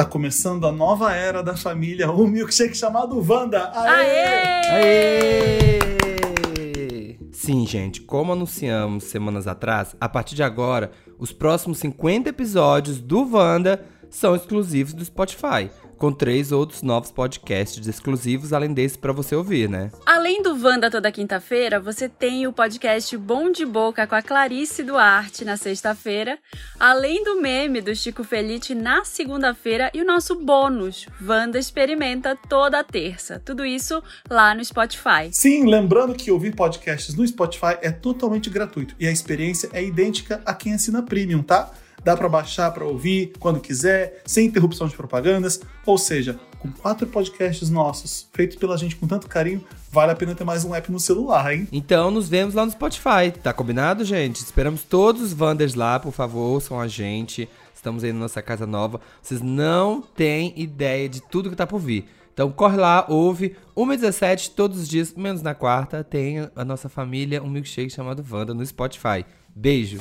Tá começando a nova era da família, o milkshake chamado Wanda. Aê! Aê! Sim, gente, como anunciamos semanas atrás, a partir de agora, os próximos 50 episódios do Wanda são exclusivos do Spotify com três outros novos podcasts exclusivos, além desse para você ouvir, né? Wanda toda quinta-feira, você tem o podcast Bom de Boca com a Clarice Duarte na sexta-feira, além do meme do Chico Felite na segunda-feira e o nosso bônus, Wanda Experimenta toda terça. Tudo isso lá no Spotify. Sim, lembrando que ouvir podcasts no Spotify é totalmente gratuito e a experiência é idêntica a quem assina Premium, tá? dá para baixar para ouvir quando quiser, sem interrupção de propagandas. Ou seja, com quatro podcasts nossos, feitos pela gente com tanto carinho, vale a pena ter mais um app no celular, hein? Então nos vemos lá no Spotify, tá combinado, gente? Esperamos todos os Wanders lá, por favor, são a gente. Estamos aí na nossa casa nova. Vocês não têm ideia de tudo que tá por vir. Então corre lá, ouve. 1h17 todos os dias, menos na quarta, tem a nossa família, um milkshake chamado Wanda no Spotify. Beijo!